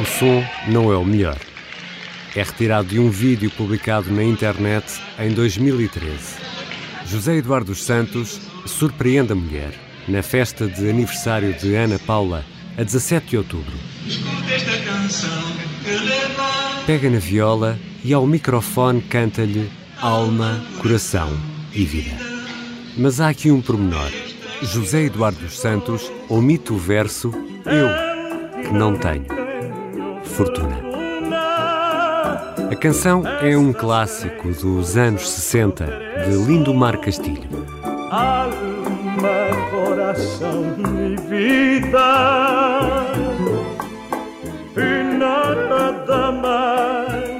O som não é o melhor. É retirado de um vídeo publicado na internet em 2013. José Eduardo dos Santos surpreende a mulher na festa de aniversário de Ana Paula, a 17 de outubro. Pega na viola e ao microfone canta-lhe alma, coração e vida. Mas há aqui um pormenor. José Eduardo dos Santos omite o verso Eu, que não tenho fortuna. A canção é um clássico dos anos 60 de Lindomar Castilho. Alma, coração e vida E nada mais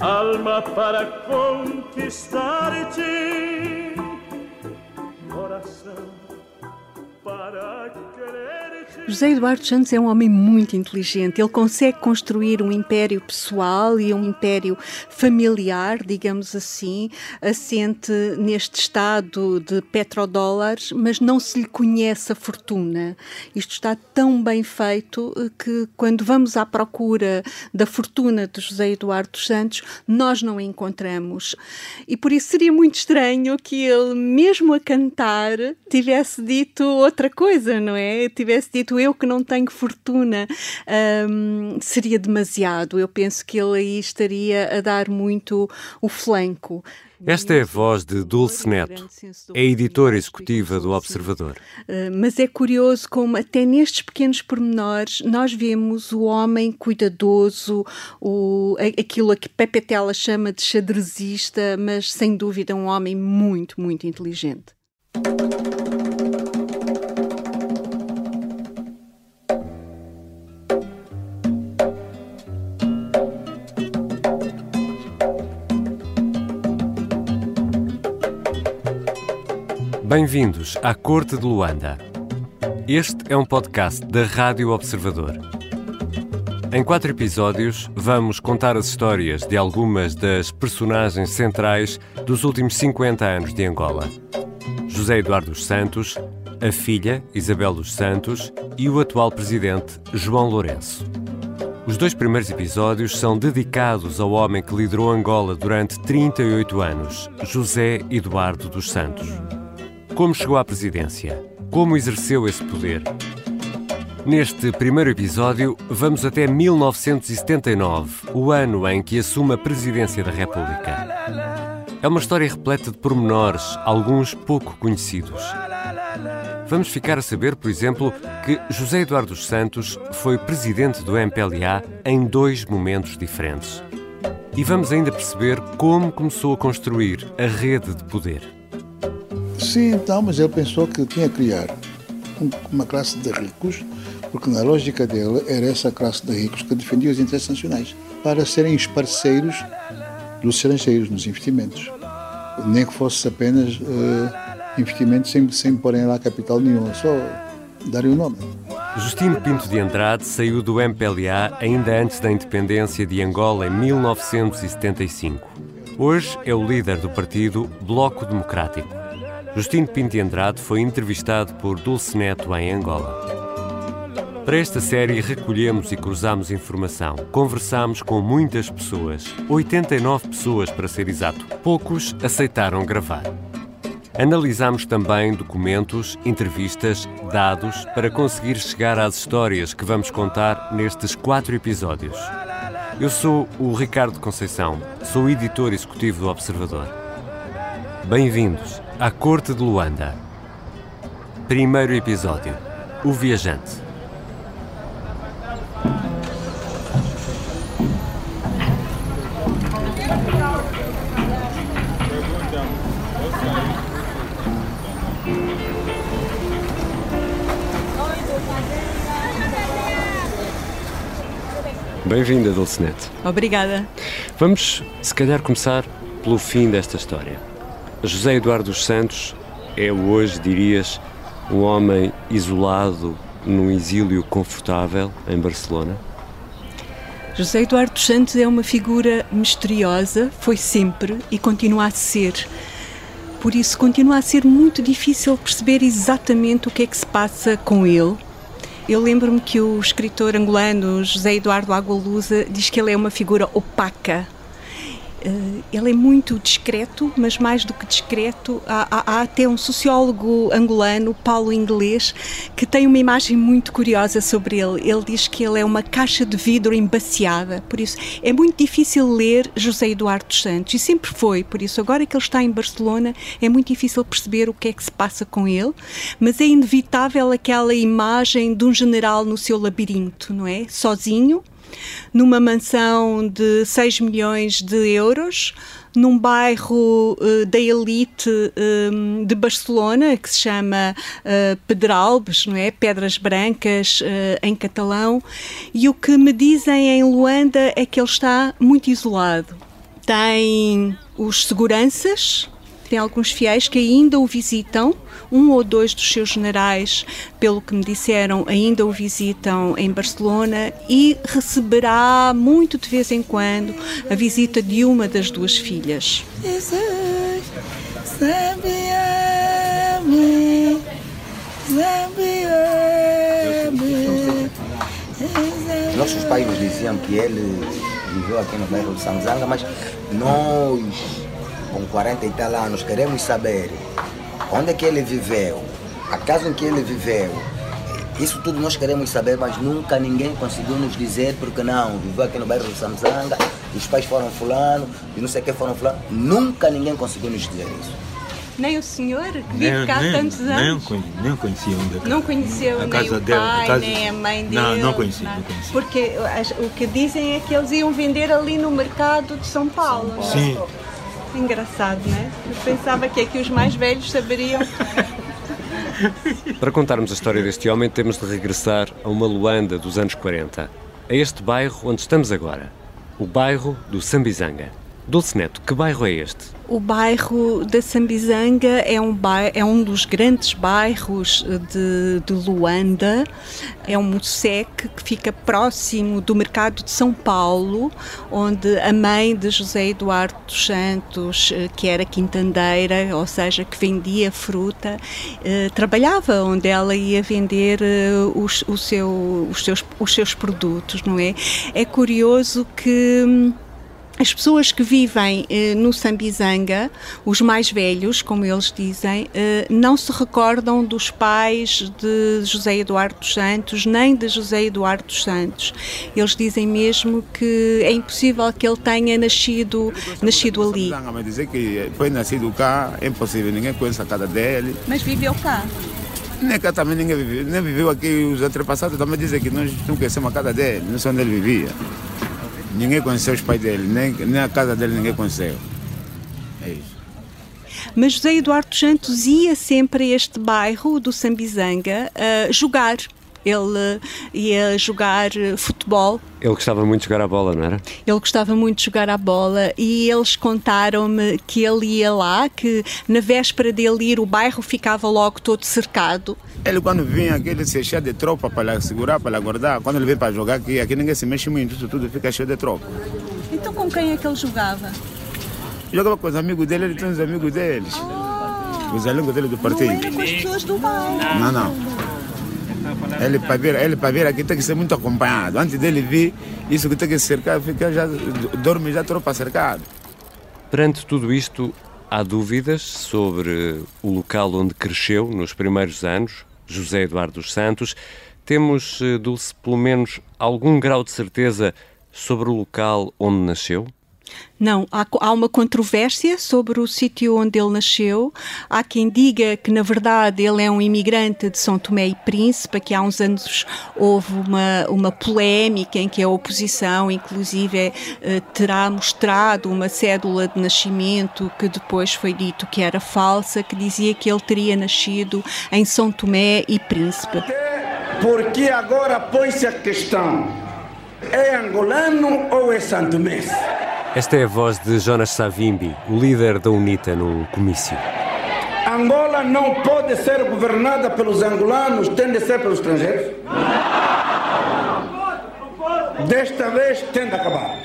Alma para conquistar-te Coração para José Eduardo Santos é um homem muito inteligente. Ele consegue construir um império pessoal e um império familiar, digamos assim, assente neste estado de petrodólares, mas não se lhe conhece a fortuna. Isto está tão bem feito que, quando vamos à procura da fortuna de José Eduardo Santos, nós não a encontramos. E por isso seria muito estranho que ele, mesmo a cantar, tivesse dito outra coisa, não é? Tivesse dito eu que não tenho fortuna, um, seria demasiado. Eu penso que ele aí estaria a dar muito o flanco. Esta é a voz de Dulce Neto, é editora executiva do Observador. Uh, mas é curioso como até nestes pequenos pormenores nós vemos o homem cuidadoso, o, aquilo a que Pepe Tela chama de xadrezista, mas sem dúvida um homem muito, muito inteligente. Bem-vindos à Corte de Luanda. Este é um podcast da Rádio Observador. Em quatro episódios, vamos contar as histórias de algumas das personagens centrais dos últimos 50 anos de Angola: José Eduardo dos Santos, a filha Isabel dos Santos e o atual presidente João Lourenço. Os dois primeiros episódios são dedicados ao homem que liderou Angola durante 38 anos, José Eduardo dos Santos. Como chegou à presidência? Como exerceu esse poder? Neste primeiro episódio, vamos até 1979, o ano em que assume a presidência da República. É uma história repleta de pormenores, alguns pouco conhecidos. Vamos ficar a saber, por exemplo, que José Eduardo dos Santos foi presidente do MPLA em dois momentos diferentes. E vamos ainda perceber como começou a construir a rede de poder. Sim, então, mas ele pensou que tinha que criar uma classe de ricos, porque na lógica dele era essa classe de ricos que defendia os interesses nacionais, para serem os parceiros dos estrangeiros nos investimentos. Nem que fosse apenas uh, investimentos sem, sem porem lá capital nenhum, só darem o nome. Justino Pinto de Andrade saiu do MPLA ainda antes da independência de Angola em 1975. Hoje é o líder do partido Bloco Democrático. Justino Pinto Andrade foi entrevistado por Dulce Neto em Angola. Para esta série recolhemos e cruzamos informação. Conversámos com muitas pessoas, 89 pessoas para ser exato. Poucos aceitaram gravar. Analisámos também documentos, entrevistas, dados para conseguir chegar às histórias que vamos contar nestes quatro episódios. Eu sou o Ricardo Conceição, sou editor executivo do Observador. Bem-vindos à Corte de Luanda. Primeiro episódio: O Viajante. Bem-vinda, Dulcinete. Obrigada. Vamos, se calhar, começar pelo fim desta história. José Eduardo dos Santos é hoje, dirias, um homem isolado num exílio confortável em Barcelona? José Eduardo dos Santos é uma figura misteriosa, foi sempre e continua a ser. Por isso, continua a ser muito difícil perceber exatamente o que é que se passa com ele Eu lembro-me que o escritor angolano José Eduardo Agualusa diz que ele é uma figura opaca ele é muito discreto, mas mais do que discreto, há, há, há, até um sociólogo angolano, Paulo Inglês, que tem uma imagem muito curiosa sobre ele. Ele diz que ele é uma caixa de vidro embaciada, por isso é muito difícil ler José Eduardo dos Santos, e sempre foi, por isso agora que ele está em Barcelona é muito difícil perceber o que é que se passa com ele, mas é inevitável aquela imagem de um general no seu labirinto, não é? Sozinho, numa mansão de 6 milhões de euros, num bairro uh, da elite um, de Barcelona, que se chama uh, Pedralbes, não é? Pedras Brancas, uh, em catalão, e o que me dizem em Luanda é que ele está muito isolado. Tem os seguranças, tem alguns fiéis que ainda o visitam, um ou dois dos seus generais, pelo que me disseram, ainda o visitam em Barcelona e receberá muito de vez em quando a visita de uma das duas filhas. Nossos pais nos diziam que ele viveu aqui no bairro de Samzanga, mas nós com 40 e tal anos, queremos saber onde é que ele viveu, a casa em que ele viveu. Isso tudo nós queremos saber, mas nunca ninguém conseguiu nos dizer porque não, viveu aqui no bairro do Samsanga, os pais foram fulano, e não sei o que foram fulano. Nunca ninguém conseguiu nos dizer isso. Nem o senhor, que vive cá há tantos anos? Nem, nem conhecia onde é Não conheceu a nem o dele, pai, casa... nem a mãe dele? Não, não conhecia, não. não conhecia. Porque o que dizem é que eles iam vender ali no mercado de São Paulo. São Paulo. Sim. Engraçado, né? Eu pensava que aqui os mais velhos saberiam. Para contarmos a história deste homem, temos de regressar a uma Luanda dos anos 40, a este bairro onde estamos agora, o bairro do Sambizanga. Dulce Neto, que bairro é este? O bairro da Sambizanga é um, bairro, é um dos grandes bairros de, de Luanda. É um musec que fica próximo do mercado de São Paulo, onde a mãe de José Eduardo dos Santos, eh, que era quintandeira, ou seja, que vendia fruta, eh, trabalhava, onde ela ia vender eh, os, seu, os, seus, os seus produtos, não é? É curioso que hum, as pessoas que vivem eh, no Sambizanga, os mais velhos, como eles dizem, eh, não se recordam dos pais de José Eduardo dos Santos, nem de José Eduardo dos Santos. Eles dizem mesmo que é impossível que ele tenha nascido, nascido ali. Mas dizer que foi nascido cá, é impossível, ninguém conhece a casa dele. Mas viveu cá? Nem cá também ninguém viveu, nem viveu aqui, os antepassados também dizem que nós não conhecemos a casa dele, não sei onde ele vivia. Ninguém conheceu os pais dele, nem, nem a casa dele ninguém conheceu. É isso. Mas José Eduardo Santos ia sempre a este bairro do Sambizanga uh, jogar. Ele ia jogar futebol. Ele gostava muito de jogar a bola, não era? Ele gostava muito de jogar a bola e eles contaram-me que ele ia lá, que na véspera dele ir o bairro ficava logo todo cercado ele quando vinha aqui, ele se enchia de tropa para segurar, para guardar. Quando ele vem para jogar aqui, aqui ninguém se mexe muito, isso tudo fica cheio de tropa. Então com quem é que ele jogava? Jogava com os amigos dele, ele tem os amigos deles. Ah, os amigos dele do partido. Não era com as pessoas do bairro. Não, não. Ele para vir, ele para vir aqui tem que ser muito acompanhado. Antes dele vir, isso que tem que cercar, fica já, dorme já tropa cercado. Perante tudo isto, há dúvidas sobre o local onde cresceu nos primeiros anos, José Eduardo dos Santos. Temos, eh, Dulce, pelo menos algum grau de certeza sobre o local onde nasceu? Não, há, há, uma controvérsia sobre o sítio onde ele nasceu. Há quem diga que, na verdade, ele é um imigrante de São Tomé e Príncipe, que há uns anos houve uma, uma polémica em que a oposição, inclusive, eh, terá mostrado uma cédula de nascimento que depois foi dito que era falsa, que dizia que ele teria nascido em São Tomé e Príncipe. Porque agora põe-se a questão: é angolano ou é santomense? Esta é a voz de Jonas Savimbi, o líder da UNITA num comício. Angola não pode ser governada pelos angolanos, tem de ser pelos estrangeiros? Desta vez tem de acabar.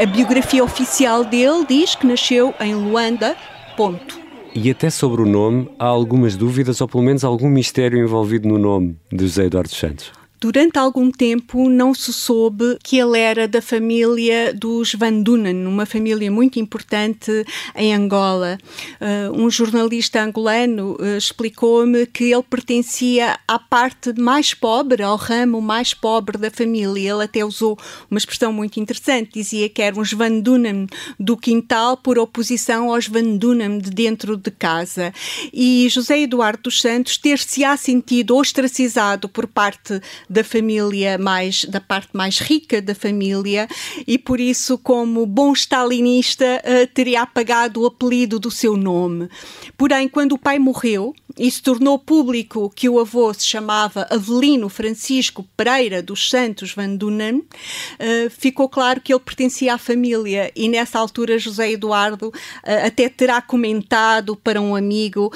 A biografia oficial dele diz que nasceu em Luanda, ponto. E até sobre o nome há algumas dúvidas, ou pelo menos algum mistério envolvido no nome de José Eduardo Santos. Durante algum tempo não se soube que ele era da família dos Van Dunen, uma família muito importante em Angola. Uh, um jornalista angolano uh, explicou-me que ele pertencia à parte mais pobre, ao ramo mais pobre da família. Ele até usou uma expressão muito interessante, dizia que eram os Van Dunen do quintal por oposição aos Van Dunen de dentro de casa. E José Eduardo dos Santos ter-se-á sentido ostracizado por parte da família mais da parte mais rica da família e por isso como bom stalinista uh, teria apagado o apelido do seu nome. Porém, quando o pai morreu e se tornou público que o avô se chamava Avelino Francisco Pereira dos Santos Van Dunen, uh, ficou claro que ele pertencia à família e nessa altura José Eduardo uh, até terá comentado para um amigo,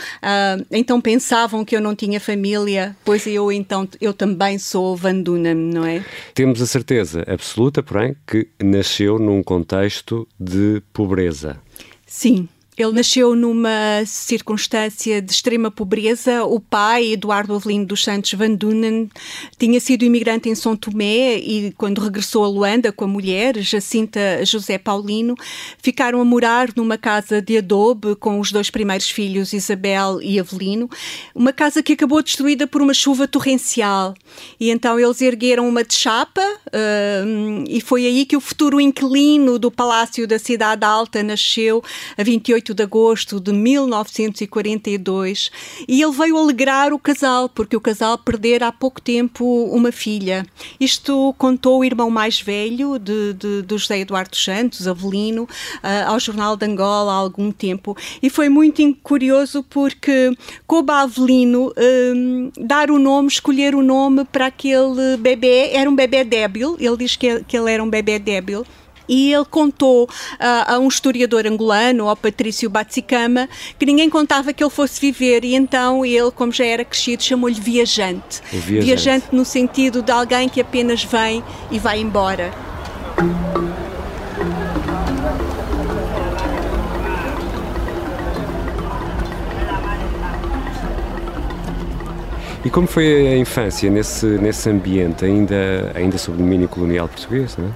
então pensavam que eu não tinha família, pois eu então eu também sou Van Dunen, não é? Temos a certeza absoluta, porém, que nasceu num contexto de pobreza. Sim, ele nasceu numa circunstância de extrema pobreza. O pai, Eduardo Avelino dos Santos Van Dunen, tinha sido imigrante em São Tomé e, quando regressou a Luanda com a mulher, Jacinta José Paulino, ficaram a morar numa casa de adobe com os dois primeiros filhos, Isabel e Avelino. Uma casa que acabou destruída por uma chuva torrencial. E então eles ergueram uma de chapa uh, e foi aí que o futuro inquilino do Palácio da Cidade Alta nasceu, a 28 28 de agosto de 1942 e ele veio alegrar o casal, porque o casal perdera há pouco tempo uma filha. Isto contou o irmão mais velho de, de, de José Eduardo Santos, Avelino, uh, ao Jornal de Angola há algum tempo. E foi muito curioso porque coube a Avelino um, dar o nome, escolher o nome para aquele bebê. Era um bebê débil, ele diz que, que ele era um bebê débil e ele contou uh, a um historiador angolano, ao Patrício Batsicama, que ninguém contava que ele fosse viver e então ele, como já era crescido, chamou-lhe viajante. viajante. Viajante no sentido de alguém que apenas vem e vai embora. E como foi a infância nesse, nesse ambiente, ainda, ainda sob domínio colonial português, não é?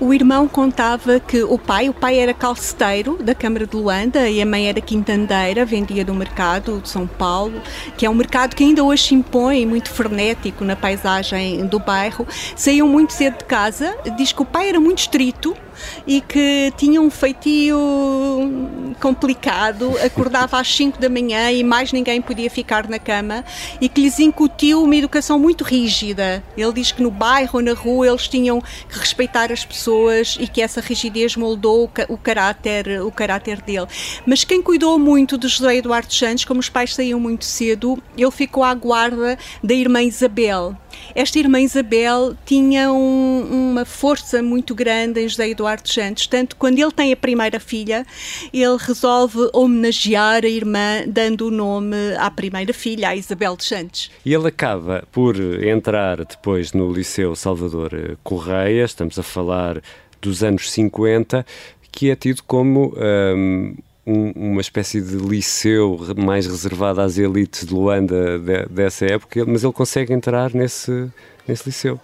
O irmão contava que o pai, o pai era calceteiro da Câmara de Luanda e a mãe era quintandeira, vendia do mercado de São Paulo, que é um mercado que ainda hoje se impõe muito frenético na paisagem do bairro. Saíam muito cedo de casa, diz que o pai era muito estrito, e que tinha um feitio complicado, acordava às 5 da manhã e mais ninguém podia ficar na cama e que lhes incutiu uma educação muito rígida. Ele diz que no bairro ou na rua eles tinham que respeitar as pessoas e que essa rigidez moldou o caráter, o caráter dele. Mas quem cuidou muito de José Eduardo Santos, como os pais saíam muito cedo, ele ficou à guarda da irmã Isabel. Esta irmã Isabel tinha um, uma força muito grande em José Eduardo Santos, tanto quando ele tem a primeira filha, ele resolve homenagear a irmã dando o nome à primeira filha, a Isabel de Santos. E ele acaba por entrar depois no Liceu Salvador Correia, estamos a falar dos anos 50, que é tido como um, um, uma espécie de liceu mais reservado às elites de Luanda de, dessa época, mas ele consegue entrar nesse, nesse liceu.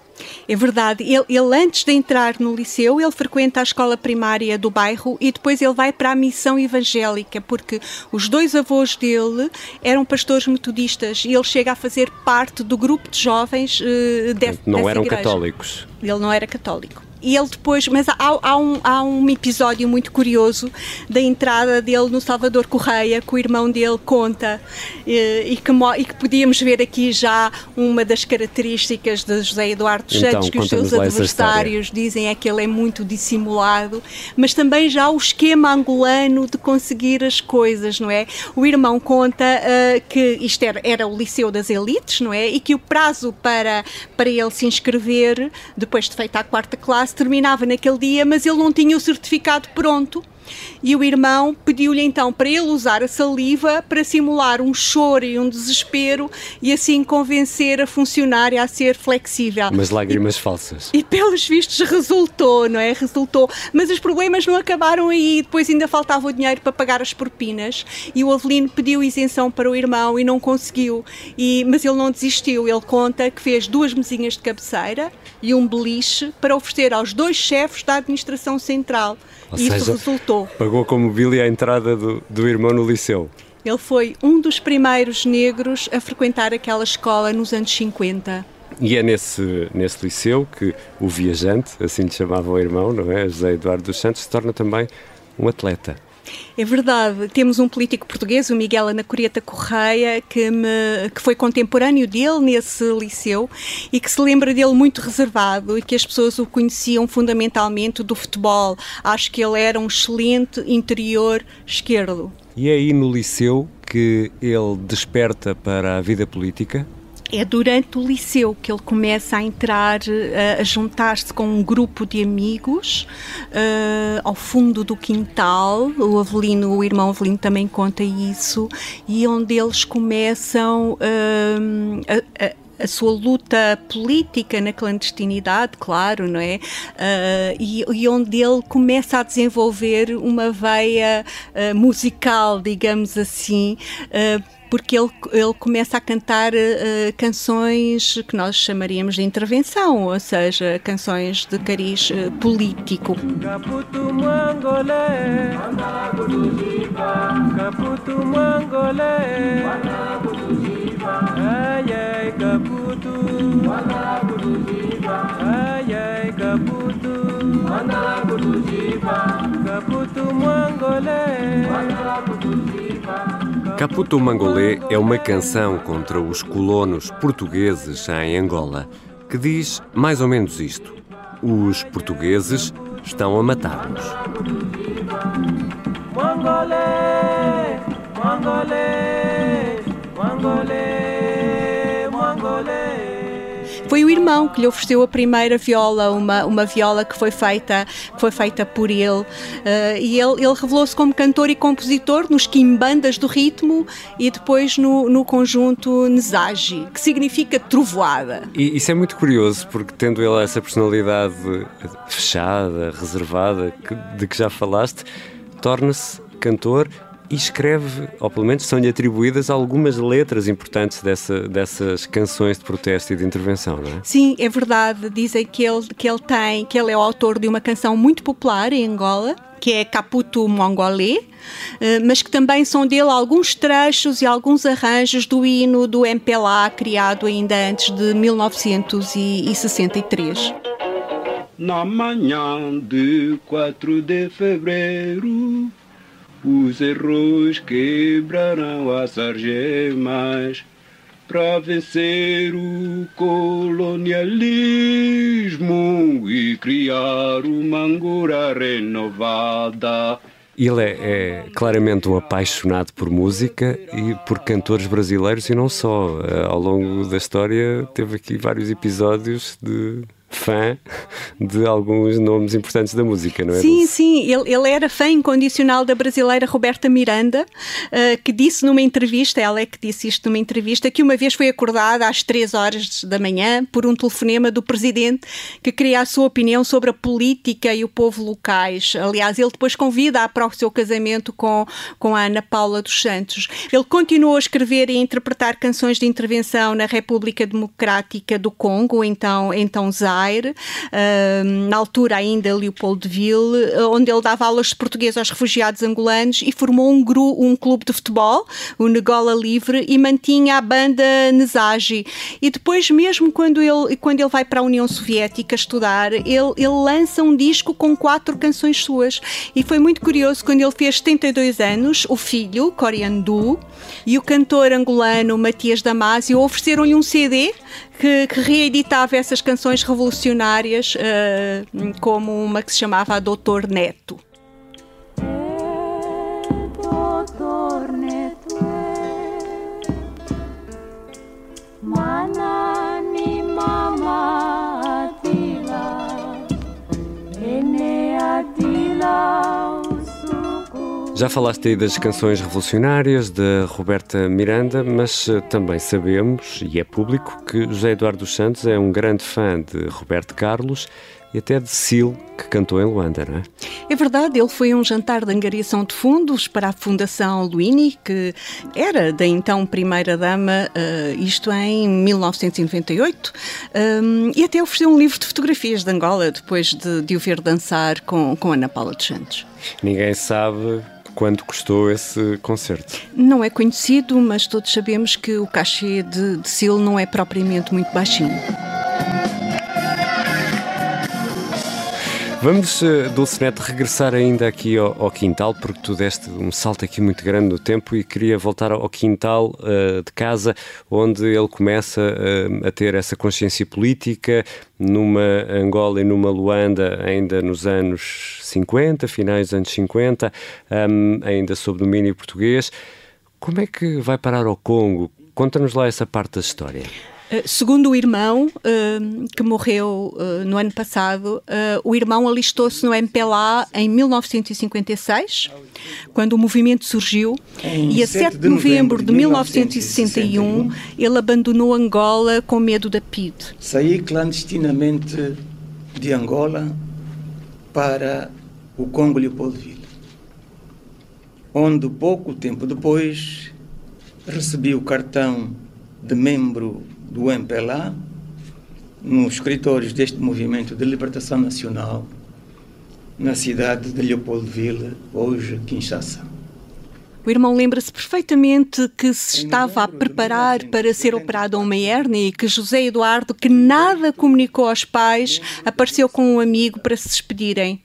É verdade. Ele, ele, antes de entrar no liceu, ele frequenta a escola primária do bairro e depois ele vai para a missão evangélica, porque os dois avós dele eram pastores metodistas e ele chega a fazer parte do grupo de jovens uh, de, não eram igreja. católicos. Ele não era católico e ele depois, mas há, há, um, há um episódio muito curioso da entrada dele no Salvador Correia, que o irmão dele conta e, e, que, e que podíamos ver aqui já uma das características de José Eduardo então, Santos, que os seus adversários dizem é que ele é muito dissimulado, mas também já o esquema angolano de conseguir as coisas, não é? O irmão conta uh, que isto era, era o Liceu das Elites, não é? E que o prazo para, para ele se inscrever, depois de feita a quarta classe, terminava naquele dia, mas ele não tinha o certificado pronto e o irmão pediu-lhe então para ele usar a saliva para simular um choro e um desespero e assim convencer a funcionária a ser flexível. Mas lágrimas e, falsas. E pelos vistos resultou, não é? Resultou. Mas os problemas não acabaram aí, depois ainda faltava o dinheiro para pagar as propinas e o Avelino pediu isenção para o irmão e não conseguiu. E, mas ele não desistiu, ele conta que fez duas mesinhas de cabeceira e um beliche para oferecer aos dois chefes da administração central. Ou e seja, isso resultou. Pagou com mobília a entrada do, do irmão no liceu. Ele foi um dos primeiros negros a frequentar aquela escola nos anos 50. E é nesse, nesse liceu que o viajante, assim lhe chamava o irmão, não é? José Eduardo dos Santos, se torna também um atleta. É verdade. Temos um político português, o Miguel Anacorieta Correia, que, me, que foi contemporâneo dele nesse liceu e que se lembra dele muito reservado e que as pessoas o conheciam fundamentalmente do futebol. Acho que ele era um excelente interior esquerdo. E é aí no liceu que ele desperta para a vida política? É durante o liceu que ele começa a entrar, eh, a juntar-se com um grupo de amigos uh, ao fundo do quintal. O Avelino, o irmão Avelino também conta isso, e onde eles começam uh, a, a a sua luta política na clandestinidade, claro, não é? Uh, e, e, onde ele começa a desenvolver uma veia uh, musical, digamos assim. Uh, porque ele, ele começa a cantar uh, canções que nós chamaríamos de intervenção, ou seja, canções de cariz uh, político. Caputo mangolé, Caputo é uma canção contra os colonos portugueses em Angola, que diz mais ou menos isto: os portugueses estão a matar-nos. Mangolé, Mangolé, Mangolé, Foi o irmão que lhe ofereceu a primeira viola, uma, uma viola que foi feita, que foi feita por ele. Uh, e ele, ele revelou-se como cantor e compositor nos quimbandas do ritmo e depois no, no conjunto Nesagi, que significa trovoada. E isso é muito curioso, porque tendo ele essa personalidade fechada, reservada, que, de que já falaste, torna-se cantor e escreve, ou pelo menos são-lhe atribuídas algumas letras importantes dessa, dessas canções de protesto e de intervenção, não é? Sim, é verdade. Dizem que ele, que ele tem, que ele é o autor de uma canção muito popular em Angola, que é Caputo Mongolé, eh, mas que também são dele alguns trechos e alguns arranjos do hino do MPLA, criado ainda antes de 1963. Na manhã de 4 de fevereiro os erros quebrarão as algemas para vencer o colonialismo e criar uma Angola renovada. Ele é, é, claramente um apaixonado por música e por cantores brasileiros e não só. Eh, ao longo da história teve aqui vários episódios de fã de alguns nomes importantes da música, não é? Sim, sim, ele, ele era fã incondicional da brasileira Roberta Miranda, uh, que disse numa entrevista, ela é que disse isto numa entrevista, que uma vez foi acordada às três horas da manhã por um telefonema do presidente que queria a sua opinião sobre a política e o povo locais. Aliás, ele depois convida-a para o seu casamento com, com a Ana Paula dos Santos. Ele continuou a escrever e interpretar canções de intervenção na República Democrática do Congo, então, então Zaire, Na altura ainda Leopoldville, onde ele dava aulas de português aos refugiados angolanos e formou um, gru, um clube de futebol, o Negola Livre, e mantinha a banda Nesagi. E depois, mesmo quando ele, quando ele vai para a União Soviética estudar, ele, ele lança um disco com quatro canções suas. E foi muito curioso quando ele fez 72 anos, o filho, Coriandu, e o cantor angolano Matias Damasio ofereceram-lhe um CD que, que, reeditava essas canções revolucionárias, uh, como uma que se chamava Doutor Neto. Manani Mama Atila Já falaste aí das canções revolucionárias de Roberta Miranda, mas eh, também sabemos, e é público, que José Eduardo dos Santos é um grande fã de Roberto Carlos e até de Sil, que cantou em Luanda, não é? É verdade, ele foi a um jantar de angariação de fundos para a Fundação Luini, que era da então Primeira-Dama, uh, isto em 1998, um, e até ofereceu um livro de fotografias de Angola, depois de, de o ver dançar com, com Ana Paula dos Santos. Ninguém sabe quanto custou esse concerto? Não é conhecido, mas todos sabemos que o cachê de, de Sil não é propriamente muito baixinho. Vamos, uh, Dulcinete, regressar ainda aqui ao, ao, quintal, porque tu deste um salto aqui muito grande no tempo e queria voltar ao quintal uh, de casa, onde ele começa uh, a ter essa consciência política, numa Angola e numa Luanda, ainda nos anos 50, finais dos anos 50, um, ainda sob domínio português. Como é que vai parar ao Congo? Conta-nos lá essa parte da história. Eh, segundo o irmão, uh, que morreu uh, no ano passado, o irmão alistou-se no MPLA em 1956, quando o movimento surgiu, em e a 7 de novembro de 1961 ele abandonou Angola com medo da PID. Saí clandestinamente de Angola para o Congo Leopoldville, onde pouco tempo depois recebi o cartão de membro do MPLA, nos escritórios deste movimento de libertação nacional, na cidade de Leopoldville, hoje Kinshasa. O irmão lembra-se perfeitamente que se estava a preparar para ser operado a uma hérnia e que José Eduardo, que nada comunicou aos pais, apareceu com um amigo para se despedirem.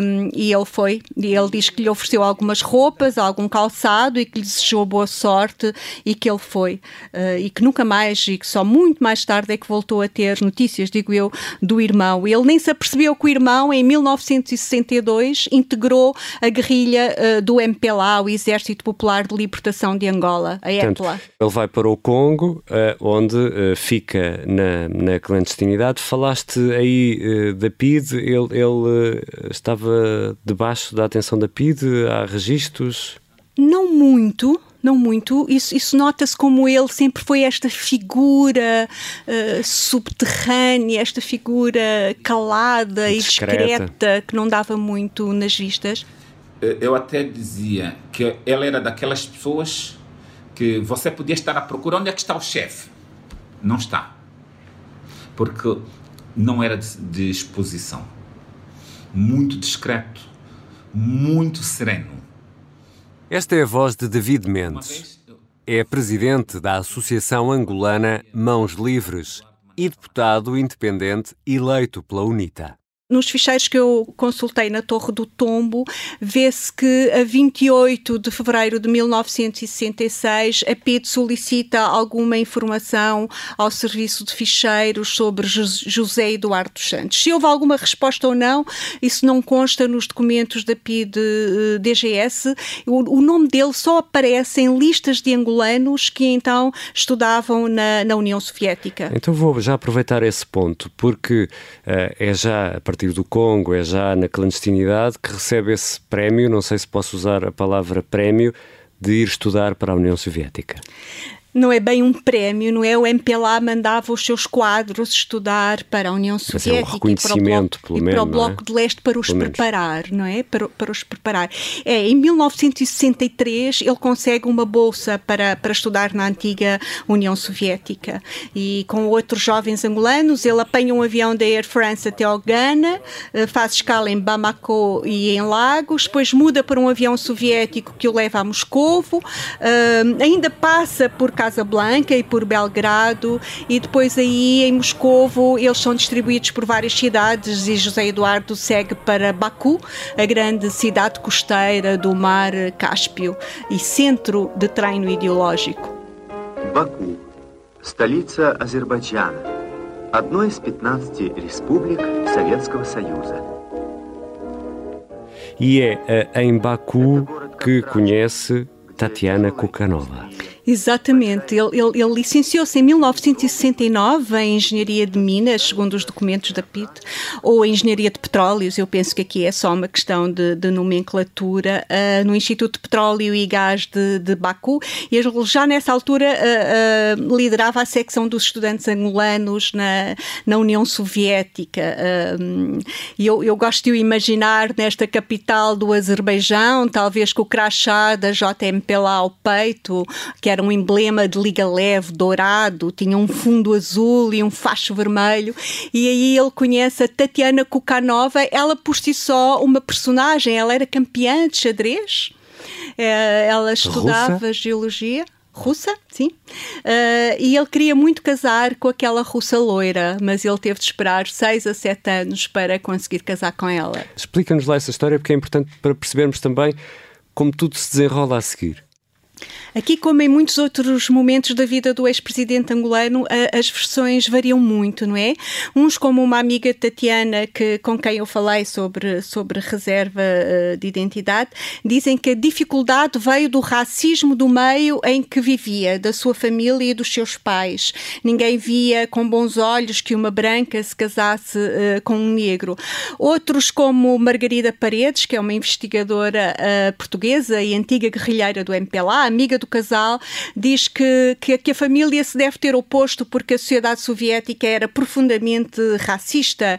Um, e ele foi. E ele diz que lhe ofereceu algumas roupas, algum calçado e que lhe desejou boa sorte e que ele foi. Uh, e que nunca mais, e que só muito mais tarde é que voltou a ter notícias, digo eu, do irmão. Ele nem se apercebeu que o irmão, em 1962, integrou a guerrilha uh, do MPLA, o exército Exército Popular de Libertação de Angola, a EPLA. ele vai para o Congo, eh, onde eh, fica na, na clandestinidade. Falaste aí eh, da PID, ele, ele estava debaixo da atenção da PID, há registros? Não muito, não muito. Isso, isso nota-se como ele sempre foi esta figura uh, subterrânea, esta figura calada discreta. e discreta que não dava muito nas vistas. Eh, eu até dizia que ela era daquelas pessoas que você podia estar à procura onde é que está o chefe. Não está. Porque não era de, de exposição. Muito discreto, muito sereno. Esta é a voz de David Mendes. É presidente da Associação Angolana Mãos Livres e deputado independente eleito pela UNITA nos ficheiros que eu consultei na Torre do Tombo, vê-se que a 28 de fevereiro de 1966 a PID solicita alguma informação ao serviço de ficheiros sobre José Eduardo Santos. Se houve alguma resposta ou não, isso não consta nos documentos da PID eh, DGS. O, o nome dele só aparece em listas de angolanos que então estudavam na, na União Soviética. Então vou já aproveitar esse ponto, porque uh, é já a partir partir do Congo, é já na clandestinidade que recebe esse prémio, não sei se posso usar a palavra prémio, de ir estudar para a União Soviética não é bem um prémio, não é? O MPLA mandava os seus quadros estudar para a União Soviética é um reconhecimento, e para o Bloco, para o bloco é? de Leste para os pelo preparar, menos. não é? Para, para os preparar. É, em 1963 ele consegue uma bolsa para, para estudar na antiga União Soviética e com outros jovens angolanos ele apanha um avião da Air France até ao Ghana, eh, faz escala em Bamako e em Lagos, depois muda para um avião soviético que o leva a Moscovo, uh, ainda passa por Casablanca e por Belgrado e depois aí em Moscovo eles são distribuídos por várias cidades e José Eduardo segue para Baku, a grande cidade costeira do mar Cáspio e centro de treino ideológico. Baku, столица Азербайджана, одной из 15 республик Советского Союза. E é em Baku que conhece Tatiana Kukanova. Exatamente. Ele, ele, ele licenciou-se em 1969 em Engenharia de Minas, segundo os documentos da PIT, ou em Engenharia de Petróleos. Eu penso que aqui é só uma questão de, de nomenclatura, uh, no Instituto de Petróleo e Gás de, de Baku. E ele já nessa altura uh, uh, liderava a secção dos estudantes angolanos na, na União Soviética. E eu, eu gosto de o imaginar nesta capital do Azerbaijão, talvez com o crachá da JMP lá ao peito, que era um emblema de liga leve, dourado, tinha um fundo azul e um facho vermelho. E aí ele conhece a Tatiana Kukanova, ela por si só uma personagem, ela era campeã de xadrez, eh, ela estudava Russa? geologia russa, sim. Uh, e ele queria muito casar com aquela russa loira, mas ele teve de esperar seis a sete anos para conseguir casar com ela. Explica-nos lá essa história, porque é importante para percebermos também como tudo se desenrola a seguir. Aqui, como em muitos outros momentos da vida do ex-presidente angolano, as versões variam muito, não é? Uns, como uma amiga Tatiana, que, com quem eu falei sobre, sobre reserva uh, de identidade, dizem que a dificuldade veio do racismo do meio em que vivia, da sua família e dos seus pais. Ninguém via com bons olhos que uma branca se casasse uh, com um negro. Outros, como Margarida Paredes, que é uma investigadora uh, portuguesa e antiga guerrilheira do MPLA, amiga do casal, diz que, que, que, a família se deve ter oposto porque a sociedade soviética era profundamente racista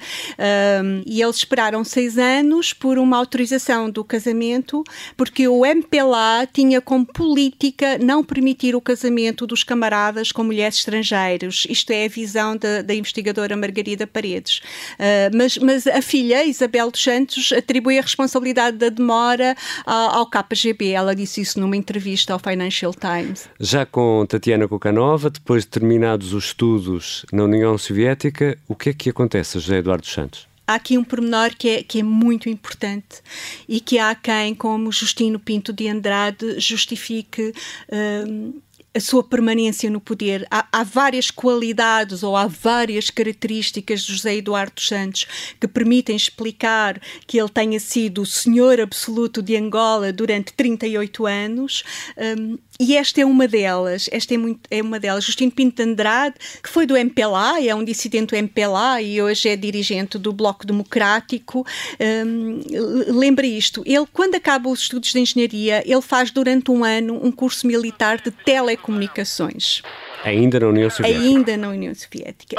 um, e eles esperaram seis anos por uma autorização do casamento porque o MPLA tinha como política não permitir o casamento dos camaradas com mulheres estrangeiras. Isto é a visão da, da investigadora Margarida Paredes. Uh, mas, mas a filha, Isabel dos Santos, atribui a responsabilidade da demora ao, ao KGB. Ela disse isso numa entrevista ao Financial Financial Times. Já com Tatiana Kukanova, depois de terminados os estudos na União Soviética, o que é que acontece José Eduardo Santos? há aqui um pormenor que é, que é muito importante e que há quem, como Justino Pinto de Andrade, justifique hum, a sua permanência no poder. Há, há, várias qualidades ou há várias características de José Eduardo Santos que permitem explicar que ele tenha sido o senhor absoluto de Angola durante 38 anos. Um, e esta é uma delas, esta é, muito, é uma delas. Justino Pinto de Andrade, que foi do MPLA, é um dissidente do MPLA e hoje é dirigente do Bloco Democrático. Um, lembra isto, ele quando acaba os estudos de engenharia, ele faz durante um ano um curso militar de telecomunicações. Ainda na União Soviética. Ainda na União Soviética.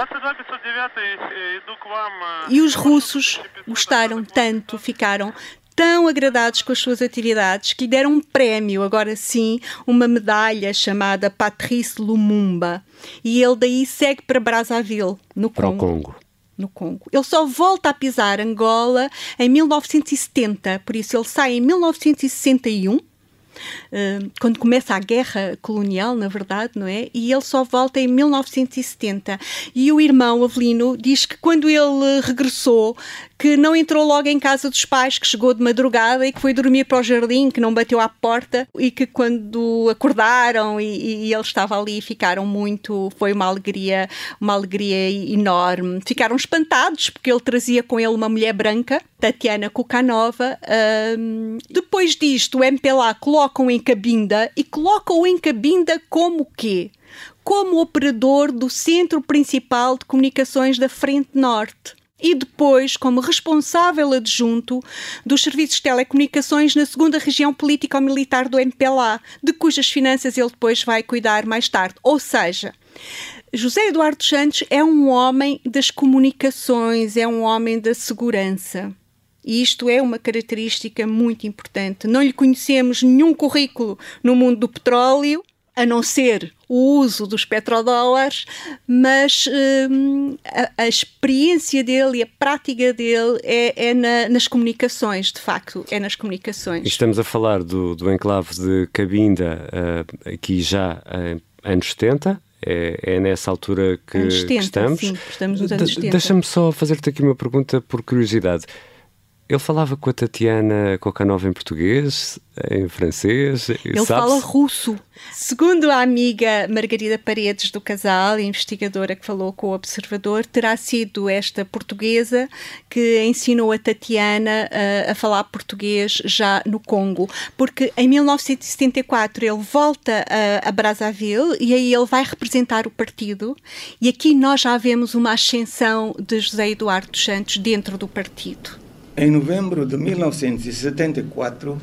E os russos gostaram tanto, ficaram tão agradados com as suas atividades que lhe deram um prémio, agora sim, uma medalha chamada Patrice Lumumba. E ele daí segue para Brazzaville, no para Congo. O Congo. No Congo. Ele só volta a pisar Angola em 1970, por isso ele sai em 1961 quando começa a guerra colonial, na verdade, não é? E ele só volta em 1970. E o irmão Avelino diz que quando ele regressou, que não entrou logo em casa dos pais, que chegou de madrugada e que foi dormir para o jardim, que não bateu à porta e que quando acordaram e, e ele estava ali ficaram muito, foi uma alegria, uma alegria enorme. Ficaram espantados porque ele trazia com ele uma mulher branca, Tatiana Kukanova. Um, depois disto, o MPLA colocam em cabinda e colocam em cabinda como quê? Como operador do Centro Principal de Comunicações da Frente Norte e depois como responsável adjunto dos serviços de telecomunicações na segunda região político-militar do MPLA, de cujas finanças ele depois vai cuidar mais tarde. Ou seja, José Eduardo Santos é um homem das comunicações, é um homem da segurança. E isto é uma característica muito importante. Não lhe conhecemos nenhum currículo no mundo do petróleo, a não ser o uso dos petrodólares, mas hum, a, a, experiência dele e a prática dele é, é na, nas comunicações, de facto, é nas comunicações. Estamos a falar do, do enclave de Cabinda uh, aqui já em uh, anos 70, é, é, nessa altura que, 70, que estamos. Sim, estamos nos anos 70. Deixa-me só fazer-te aqui uma pergunta por curiosidade. Ele falava com a Tatiana Kokanova em português, em francês? Ele fala russo. Segundo a amiga Margarida Paredes do casal, investigadora que falou com o observador, terá sido esta portuguesa que ensinou a Tatiana uh, a falar português já no Congo, porque em 1974 ele volta a, a Brazzaville e aí ele vai representar o partido e aqui nós já vemos uma ascensão de José Eduardo Santos dentro do partido. Em novembro de 1974,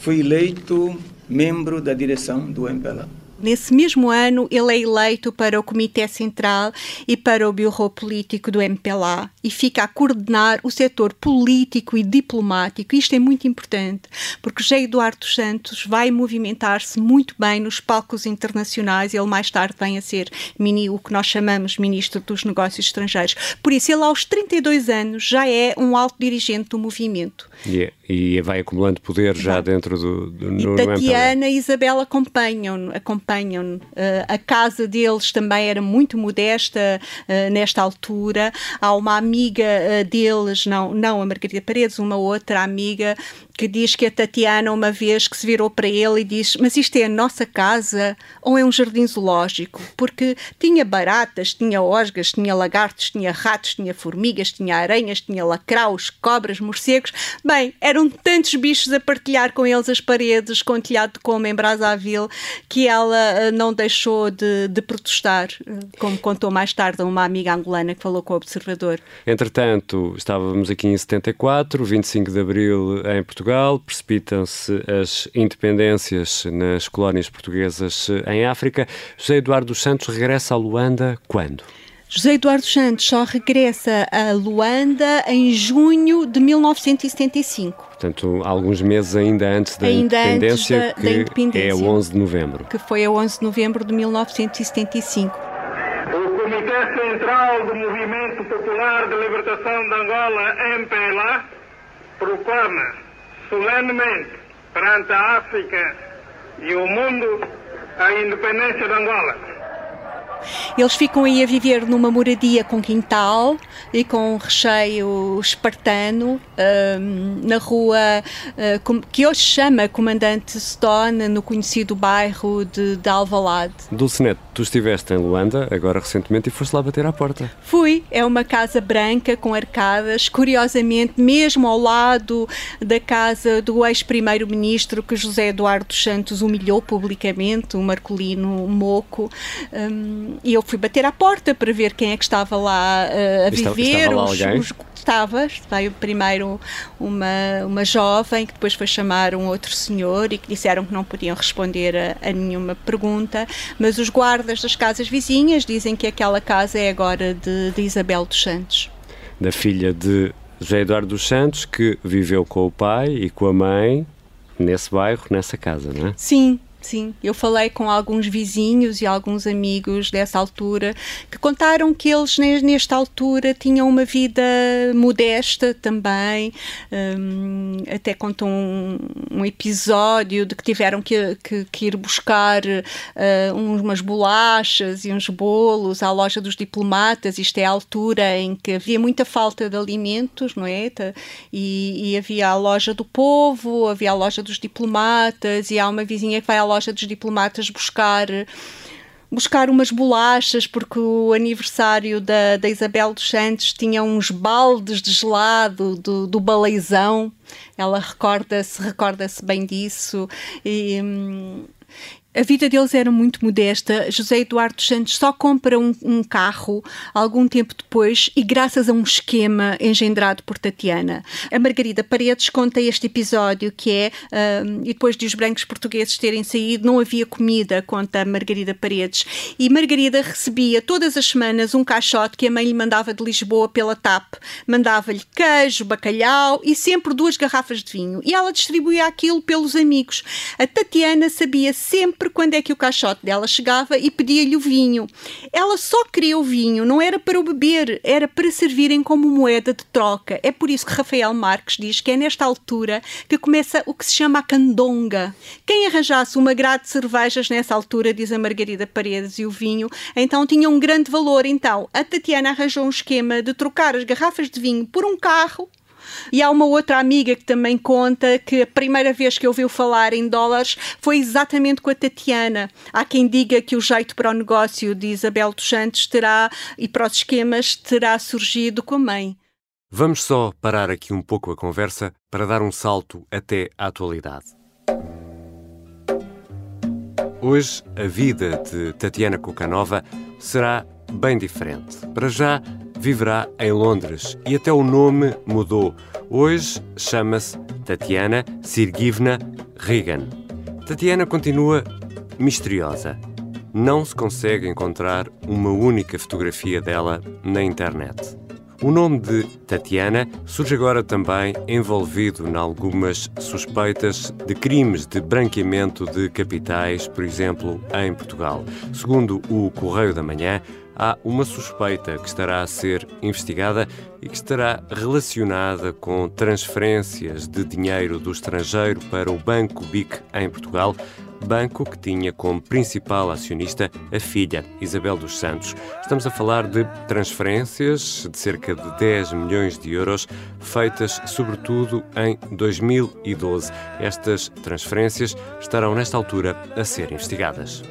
fui eleito membro da direção do MPLA. Nesse mesmo ano, ele é eleito para o Comitê Central e para o Bureau Político do MPLA e fica a coordenar o setor político e diplomático. Isto é muito importante, porque José Eduardo Santos vai movimentar-se muito bem nos palcos internacionais. Ele mais tarde vem a ser mini, o que nós chamamos Ministro dos Negócios Estrangeiros. Por isso, ele aos 32 anos já é um alto dirigente do movimento. Yeah e vai acumulando poder já dentro do, do no, e Tatiana e Isabel acompanham acompanham uh, a casa deles também era muito modesta uh, nesta altura. Há uma amiga uh, deles não não a Margarida Paredes uma outra amiga que diz que a Tatiana, uma vez que se virou para ele e diz: Mas isto é a nossa casa ou é um jardim zoológico? Porque tinha baratas, tinha osgas, tinha lagartos, tinha ratos, tinha formigas, tinha aranhas, tinha lacraus, cobras, morcegos. Bem, eram tantos bichos a partilhar com eles as paredes, com o telhado de coma em Brazzaville, que ela eh, não deixou de, de protestar, eh, como contou mais tarde uma amiga angolana que falou com o observador. Entretanto, estávamos aqui em 74, 25 de abril em Portugal Portugal, precipitam-se as independências nas colónias portuguesas em África. José Eduardo dos Santos regressa a Luanda quando? José Eduardo Santos só regressa a Luanda em junho de 1975. Portanto, alguns meses ainda antes da, ainda independência, antes da, que da independência, é 11 de novembro. Que foi a 11 de novembro de 1975. O Comitê Central do Movimento Popular de Libertação de Angola, MPLA, proclama solenemente perante a África e o mundo a independência de Angola. Eles ficam aí a viver numa moradia com quintal e com recheio espartano, um, na rua uh, que hoje se chama Comandante Stone, no conhecido bairro de, de Alvalade. Dulcinete, tu estiveste em Luanda agora recentemente e foste lá bater à porta. Fui, é uma casa branca com arcadas, curiosamente, mesmo ao lado da casa do ex-primeiro-ministro que José Eduardo Santos humilhou publicamente, o Marcolino Moco. Um, e eu fui bater à porta para ver quem é que estava lá uh, a estava, viver. Estava lá alguém? Os, estava, veio primeiro uma, uma jovem que depois foi chamar um outro senhor e que disseram que não podiam responder a, a nenhuma pergunta, mas os guardas das casas vizinhas dizem que aquela casa é agora de, de Isabel dos Santos. Da filha de José Eduardo dos Santos, que viveu com o pai e com a mãe nesse bairro, nessa casa, não é? Sim, Sim, eu falei com alguns vizinhos e alguns amigos dessa altura que contaram que eles, nesta altura, tinham uma vida modesta também. Um, até contam um, um, episódio de que tiveram que, que, que ir buscar uh, umas bolachas e uns bolos à loja dos diplomatas. Isto é a altura em que havia muita falta de alimentos, não é? E, e havia a loja do povo, havia a loja dos diplomatas, e há uma vizinha que vai à loja dos diplomatas buscar buscar umas bolachas, porque o aniversário da, da Isabel dos Santos tinha uns baldes de gelado do, do baleizão. Ela recorda-se recorda bem disso. E, hum, a vida deles era muito modesta. José Eduardo Santos só compra um, um, carro algum tempo depois e graças a um esquema engendrado por Tatiana. A Margarida Paredes conta este episódio que é, um, e depois de os brancos portugueses terem saído, não havia comida, conta a Margarida Paredes. E Margarida recebia todas as semanas um caixote que a mãe lhe mandava de Lisboa pela TAP. Mandava-lhe queijo, bacalhau e sempre duas garrafas de vinho. E ela distribuía aquilo pelos amigos. A Tatiana sabia sempre sempre quando é que o caixote dela chegava e pedia-lhe o vinho. Ela só queria o vinho, não era para o beber, era para servirem como moeda de troca. É por isso que Rafael Marques diz que é nesta altura que começa o que se chama a candonga. Quem arranjasse uma grade de cervejas nessa altura, diz a Margarida Paredes, e o vinho, então tinha um grande valor. Então, a Tatiana arranjou um esquema de trocar as garrafas de vinho por um carro E há uma outra amiga que também conta que a primeira vez que ouviu falar em dólares foi exatamente com a Tatiana. Há quem diga que o jeito para o negócio de Isabel dos Santos terá, e para os esquemas, terá surgido com a mãe. Vamos só parar aqui um pouco a conversa para dar um salto até à atualidade. Hoje, a vida de Tatiana Kukanova será bem diferente. Para já, viverá em Londres e até o nome mudou. Hoje chama-se Tatiana Sirgivna Regan. Tatiana continua misteriosa. Não se consegue encontrar uma única fotografia dela na internet. O nome de Tatiana surge agora também envolvido em algumas suspeitas de crimes de branqueamento de capitais, por exemplo, em Portugal. Segundo o Correio da Manhã, há uma suspeita que estará a ser investigada e que estará relacionada com transferências de dinheiro do estrangeiro para o Banco BIC em Portugal, banco que tinha como principal acionista a filha, Isabel dos Santos. Estamos a falar de transferências de cerca de 10 milhões de euros, feitas sobretudo em 2012. Estas transferências estarão, nesta altura, a ser investigadas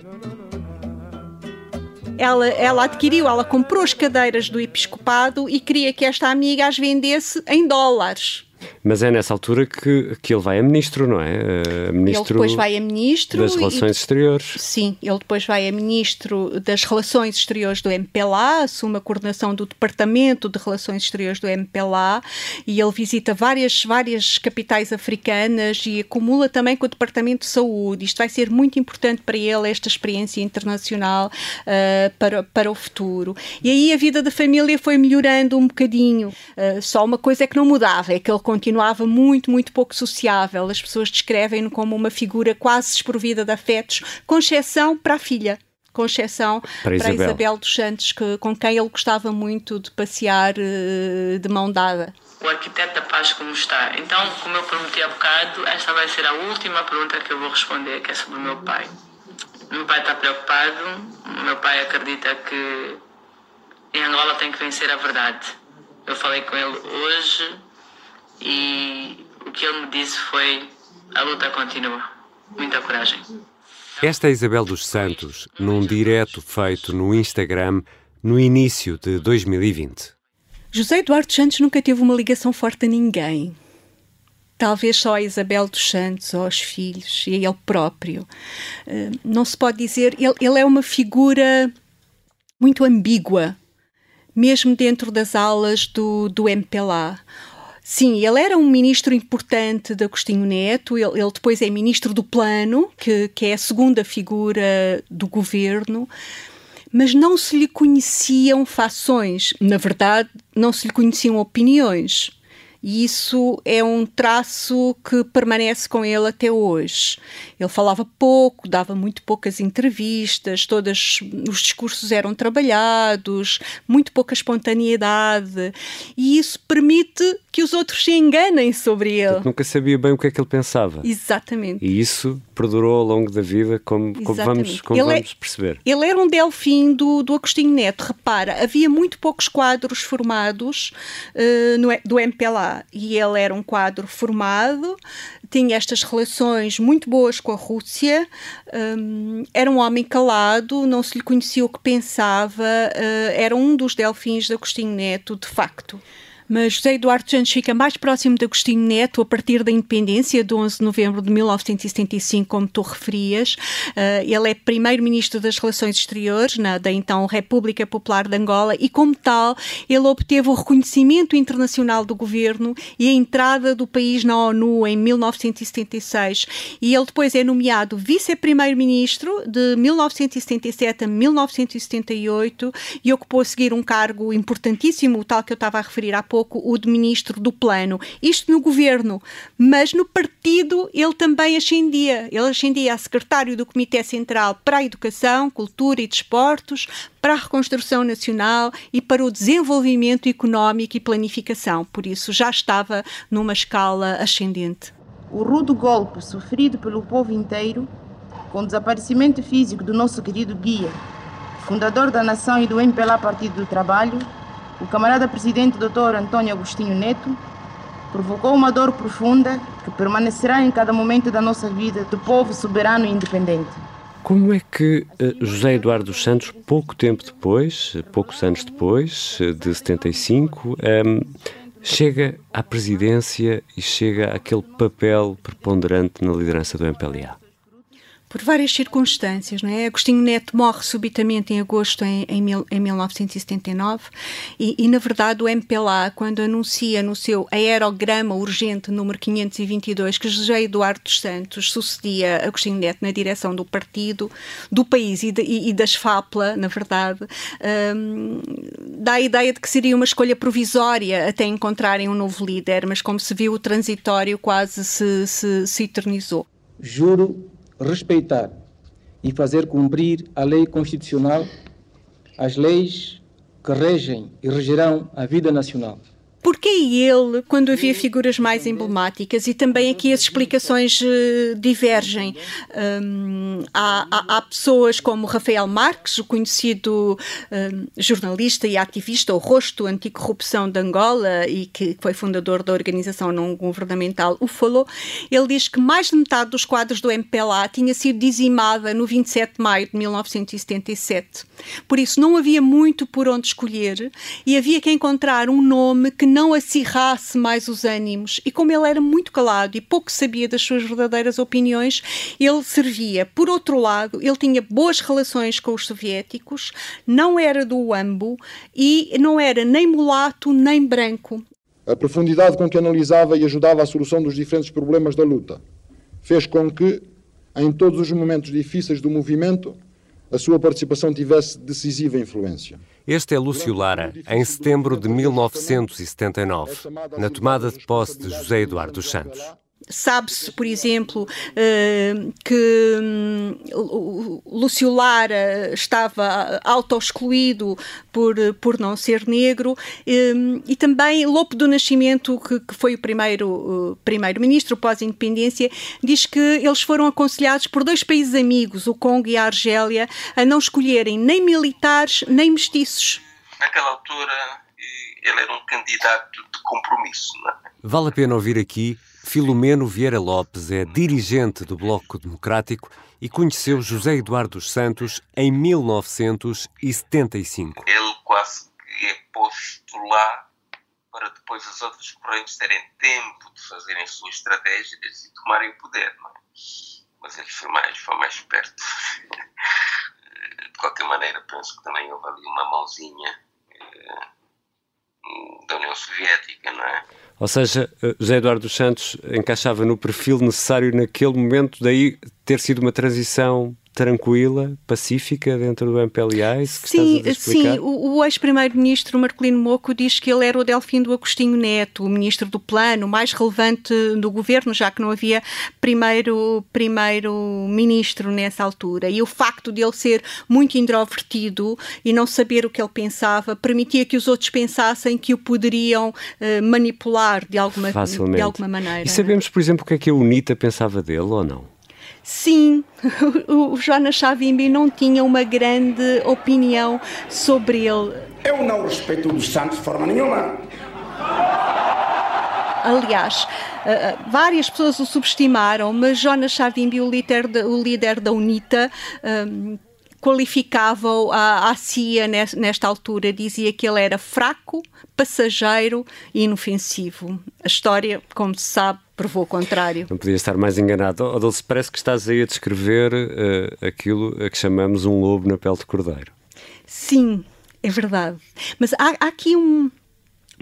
ela, ela adquiriu, ela comprou as cadeiras do episcopado e queria que esta amiga as vendesse em dólares. Mas é nessa altura que, que ele vai a ministro, não é? Uh, ministro ele depois vai a ministro. Das Relações e, Exteriores. Sim, ele depois vai a ministro das Relações Exteriores do MPLA, assume a coordenação do Departamento de Relações Exteriores do MPLA e ele visita várias, várias capitais africanas e acumula também com o Departamento de Saúde. Isto vai ser muito importante para ele, esta experiência internacional uh, para, para o futuro. E aí a vida da família foi melhorando um bocadinho. Uh, só uma coisa é que não mudava, é que ele continuava muito, muito pouco sociável. As pessoas descrevem-no como uma figura quase desprovida de afetos, com exceção para a filha com exceção para Isabel, para Isabel dos Santos, que, com quem ele gostava muito de passear uh, de mão dada. O arquiteto da paz como está? Então, como eu prometi há bocado, esta vai ser a última pergunta que eu vou responder, que é sobre o meu pai. O meu pai está preocupado, o meu pai acredita que em Angola tem que vencer a verdade. Eu falei com ele hoje, e o que ele me disse foi: a luta continua. Muita coragem. Esta é Isabel dos Santos, num direto feito no Instagram no início de 2020. José Eduardo Santos nunca teve uma ligação forte a ninguém. Talvez só a Isabel dos Santos, ou aos filhos, e a ele próprio. Eh, não se pode dizer. Ele, ele é uma figura muito ambígua, mesmo dentro das aulas do, do MPLA. Sim, ele era um ministro importante de Agostinho Neto, ele, ele depois é ministro do Plano, que, que é a segunda figura do governo, mas não se lhe conheciam fações, na verdade, não se lhe conheciam opiniões. E isso é um traço que permanece com ele até hoje. Ele falava pouco, dava muito poucas entrevistas, todos os discursos eram trabalhados, muito pouca espontaneidade, e isso permite que os outros se enganem sobre ele. Portanto, nunca sabia bem o que é que ele pensava. Exatamente. E isso perdurou ao longo da vida, como, como vamos, como é- vamos é, perceber. Ele era um delfim do, do Agostinho Neto. Repara, havia muito poucos quadros formados uh, no, do MPLA e ele era um quadro formado, tinha estas relações muito boas com a Rússia, um, era um homem calado, não se lhe conhecia o que pensava, uh, era um dos delfins de Agostinho Neto, de facto mas José Eduardo Santos fica mais próximo de Agostinho Neto a partir da independência de 11 de novembro de 1975, como tu referias. Uh, ele é primeiro-ministro das Relações Exteriores na, da então República Popular de Angola e, como tal, ele obteve o reconhecimento internacional do governo e a entrada do país na ONU em 1976. E ele depois é nomeado vice-primeiro-ministro de 1977 a 1978 e ocupou a seguir um cargo importantíssimo, o tal que eu estava a referir há pouco pouco o de ministro do plano. Isto no governo, mas no partido ele também ascendia. Ele ascendia a secretário do Comitê Central para a Educação, Cultura e Desportos, para a reconstrução nacional e para o desenvolvimento económico e planificação. Por isso já estava numa escala ascendente. O rudo golpe sofrido pelo povo inteiro, com o desaparecimento físico do nosso querido guia, fundador da nação e do MPLA Partido do Trabalho, o camarada presidente Dr. Antônio Agostinho Neto, provocou uma dor profunda que permanecerá em cada momento da nossa vida do povo soberano e independente. Como é que uh, José Eduardo dos Santos, pouco tempo depois, poucos anos depois, de 75, um, ehm, chega à presidência e chega àquele papel preponderante na liderança do MPLA? Por várias circunstâncias, não é? Agostinho Neto morre subitamente em agosto em, em, mil, em 1979 e, e, na verdade, o MPLA, quando anuncia no seu aerograma urgente número 522 que José Eduardo dos Santos sucedia Agostinho Neto na direção do partido, do país e, de, e, e da esfapla, na verdade, um, dá a ideia de que seria uma escolha provisória até encontrarem um novo líder, mas como se viu, o transitório quase se, se, se eternizou. Juro respeitar e fazer cumprir a lei constitucional, as leis que regem e regerão a vida nacional. Porquê ele, quando havia figuras mais emblemáticas, e também aqui as explicações uh, divergem. Um, há, há, pessoas como Rafael Marques, o conhecido um, jornalista e ativista, o rosto anticorrupção de Angola e que foi fundador da organização não governamental o falou. Ele diz que mais de metade dos quadros do MPLA tinha sido dizimada no 27 de maio de 1977. Por isso não havia muito por onde escolher e havia que encontrar um nome que não acirrasse mais os ânimos. E como ele era muito calado e pouco sabia das suas verdadeiras opiniões, ele servia. Por outro lado, ele tinha boas relações com os soviéticos, não era do UAMBO e não era nem mulato nem branco. A profundidade com que analisava e ajudava a solução dos diferentes problemas da luta fez com que, em todos os momentos difíceis do movimento, a sua participação tivesse decisiva influência. Este é Lúcio Lara, em setembro de 1979, na tomada de posse de José Eduardo dos Santos. Sabe-se, por exemplo, uh, que um, Lúcio Lara estava auto-excluído por, por não ser negro um, e também Lopo do Nascimento, que, foi o primeiro primeiro-ministro pós-independência, diz que eles foram aconselhados por dois países amigos, o Congo e a Argélia, a não escolherem nem militares nem mestiços. Naquela altura, ele era um candidato de compromisso. Não é? Vale a pena ouvir aqui Filomeno Vieira Lopes é dirigente do Bloco Democrático e conheceu José Eduardo dos Santos em 1975. Ele quase que é posto lá para depois as outras correntes terem tempo de fazerem suas estratégias e tomarem o poder, não é? Mas ele foi mais, foi mais perto. De qualquer maneira, penso que também houve ali uma mãozinha eh, da União Soviética, não é? Ou seja, eh, José Eduardo dos Santos encaixava no perfil necessário naquele momento, daí ter sido uma transição tranquila, pacífica dentro do MPLA? Isso que sim, sim. O, o ex-primeiro-ministro Marcolino Moco diz que ele era o Delfim do Agostinho Neto, o ministro do Plano, mais relevante do governo, já que não havia primeiro primeiro-ministro nessa altura. E o facto de ele ser muito introvertido e não saber o que ele pensava permitia que os outros pensassem que o poderiam uh, manipular de alguma, de alguma maneira. E sabemos, por exemplo, o que é que a UNITA pensava dele ou não? Sim, o Jonas Chavimbi não tinha uma grande opinião sobre ele. Eu não respeito o dos Santos de forma nenhuma. Aliás, eh, eh, várias pessoas o subestimaram, mas Jonas Savimbi, o líder, o líder da UNITA, um, qualificava-o à, CIA nesta altura, dizia que ele era fraco, passageiro e inofensivo. A história, como se sabe, provou o contrário. Não podia estar mais enganado. Oh, Dulce, parece que estás aí a descrever uh, aquilo a que chamamos um lobo na pele de cordeiro. Sim, é verdade. Mas há, há aqui um,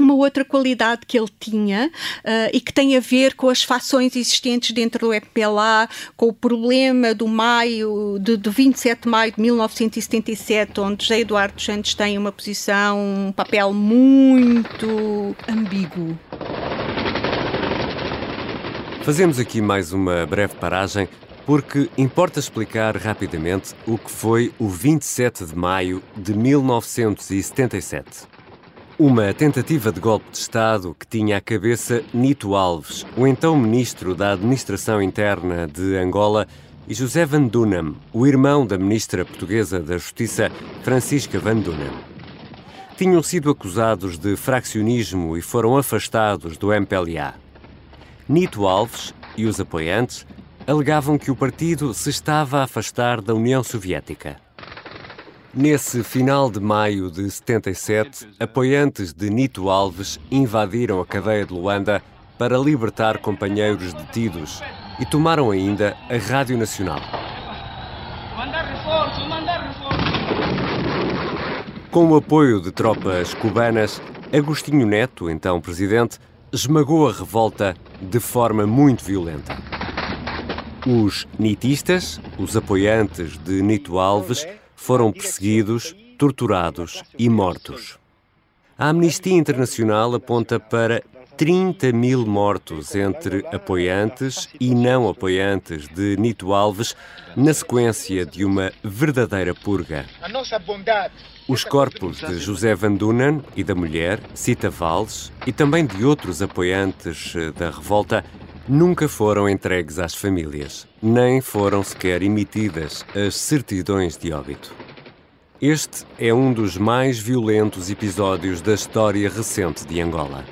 uma outra qualidade que ele tinha uh, e que tem a ver com as fações existentes dentro do EPLA, com o problema do maio, de, de 27 de maio de 1977, onde José Eduardo Santos tem uma posição, um papel muito ambíguo. Fazemos aqui mais uma breve paragem porque importa explicar rapidamente o que foi o 27 de maio de 1977. Uma tentativa de golpe de Estado que tinha à cabeça Nito Alves, o então ministro da Administração Interna de Angola, e José Van Dunham, o irmão da ministra portuguesa da Justiça, Francisca Van Dunham. tinham sido acusados de fraccionismo e foram afastados do MPLA. Nito Alves e os apoiantes alegavam que o partido se estava a afastar da União Soviética. Nesse final de maio de 77, apoiantes de Nito Alves invadiram a cadeia de Luanda para libertar companheiros detidos e tomaram ainda a Rádio Nacional. Com o apoio de tropas cubanas, Agostinho Neto, então presidente, esmagou a revolta de forma muito violenta. Os nitistas, os apoiantes de Nito Alves, foram perseguidos, torturados e mortos. A Amnistia Internacional aponta para 30 mil mortos entre apoiantes e não apoiantes de Nito Alves, na sequência de uma verdadeira purga. Os corpos de José Van Dunen e da mulher, Cita Valles, e também de outros apoiantes da revolta, nunca foram entregues às famílias, nem foram sequer emitidas as certidões de óbito. Este é um dos mais violentos episódios da história recente de Angola.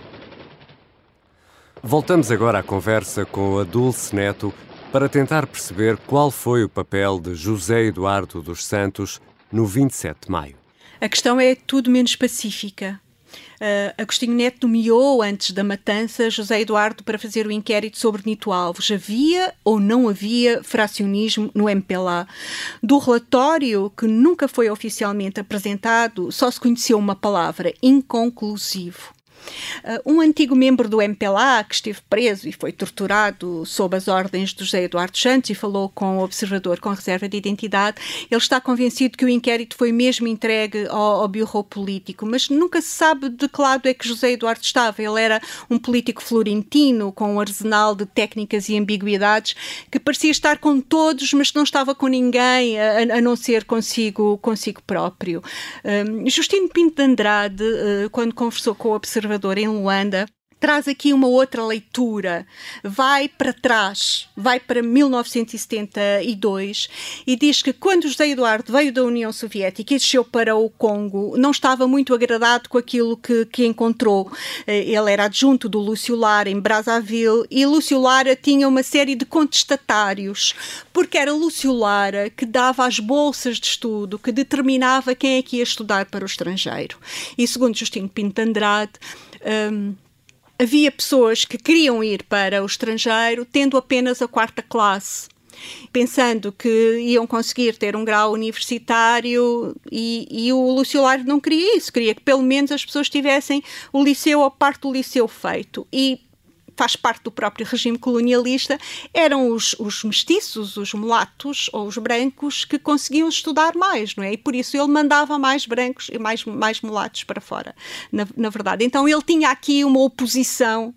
Voltamos agora à conversa com a Dulce Neto para tentar perceber qual foi o papel de José Eduardo dos Santos no 27 de maio. A questão é tudo menos pacífica. Uh, Agostinho Neto nomeou, antes da matança, José Eduardo para fazer o inquérito sobre Nito Alves. Havia ou não havia fracionismo no MPLA? Do relatório, que nunca foi oficialmente apresentado, só se conheceu uma palavra: inconclusivo. Uh, um antigo membro do MPLA que esteve preso e foi torturado sob as ordens do José Eduardo Santos e falou com o observador com reserva de identidade, ele está convencido que o inquérito foi mesmo entregue ao, ao Bureau Político, mas nunca se sabe de que lado é que José Eduardo estava. Ele era um político florentino com um arsenal de técnicas e ambiguidades que parecia estar com todos, mas não estava com ninguém, a, a não ser consigo, consigo próprio. Justino Pinto de Andrade, uh, quando conversou com o observador em Luanda, traz aqui uma outra leitura. Vai para trás, vai para 1972 e diz que quando José Eduardo veio da União Soviética e desceu para o Congo, não estava muito agradado com aquilo que, que encontrou. Eh, ele era adjunto do Lúcio Lara em Brazzaville e Lúcio Lara tinha uma série de contestatários, porque era Lúcio Lara que dava as bolsas de estudo, que determinava quem é que ia estudar para o estrangeiro. E segundo Justino Pinto Andrade, um, havia pessoas que queriam ir para o estrangeiro tendo apenas a quarta classe pensando que iam conseguir ter um grau universitário e, e o Lúcio Lar não queria isso, queria que pelo menos as pessoas tivessem o liceu ou parte do liceu feito. E faz parte do próprio regime colonialista, eram os, os mestiços, os mulatos ou os brancos que conseguiam estudar mais, não é? E por isso ele mandava mais brancos e mais, mais mulatos para fora, na, na verdade. Então ele tinha aqui uma oposição